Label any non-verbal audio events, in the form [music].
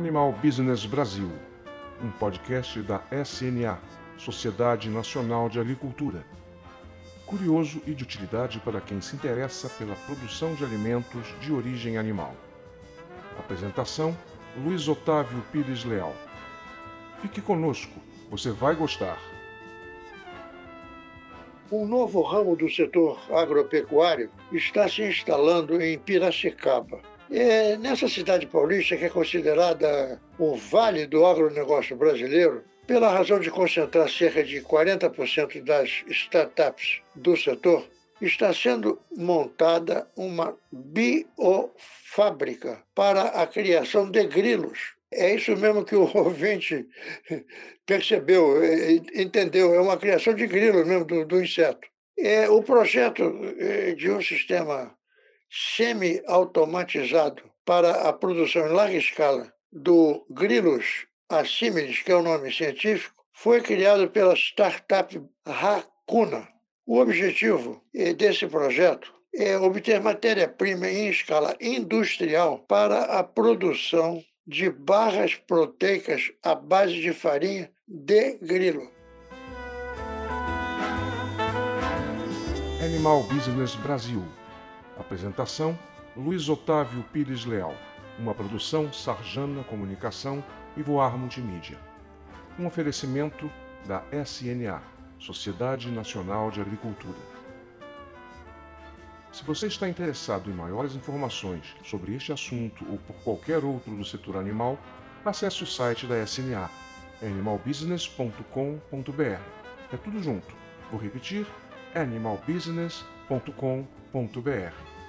Animal Business Brasil, um podcast da SNA, Sociedade Nacional de Agricultura. Curioso e de utilidade para quem se interessa pela produção de alimentos de origem animal. Apresentação: Luiz Otávio Pires Leal. Fique conosco, você vai gostar. Um novo ramo do setor agropecuário está se instalando em Piracicaba. É nessa cidade paulista, que é considerada o vale do agronegócio brasileiro, pela razão de concentrar cerca de 40% das startups do setor, está sendo montada uma biofábrica para a criação de grilos. É isso mesmo que o [laughs] ouvinte percebeu, é, entendeu. É uma criação de grilos mesmo do, do inseto. É, o projeto é, de um sistema semi-automatizado para a produção em larga escala do Grilus assimilis, que é o nome científico, foi criado pela startup Racuna. O objetivo eh, desse projeto é obter matéria-prima em escala industrial para a produção de barras proteicas à base de farinha de grilo. Animal Business Brasil. Apresentação: Luiz Otávio Pires Leal. Uma produção Sarjana Comunicação e Voar Multimídia. Um oferecimento da SNA, Sociedade Nacional de Agricultura. Se você está interessado em maiores informações sobre este assunto ou por qualquer outro do setor animal, acesse o site da SNA, animalbusiness.com.br. É tudo junto. Vou repetir: animalbusiness.com.br.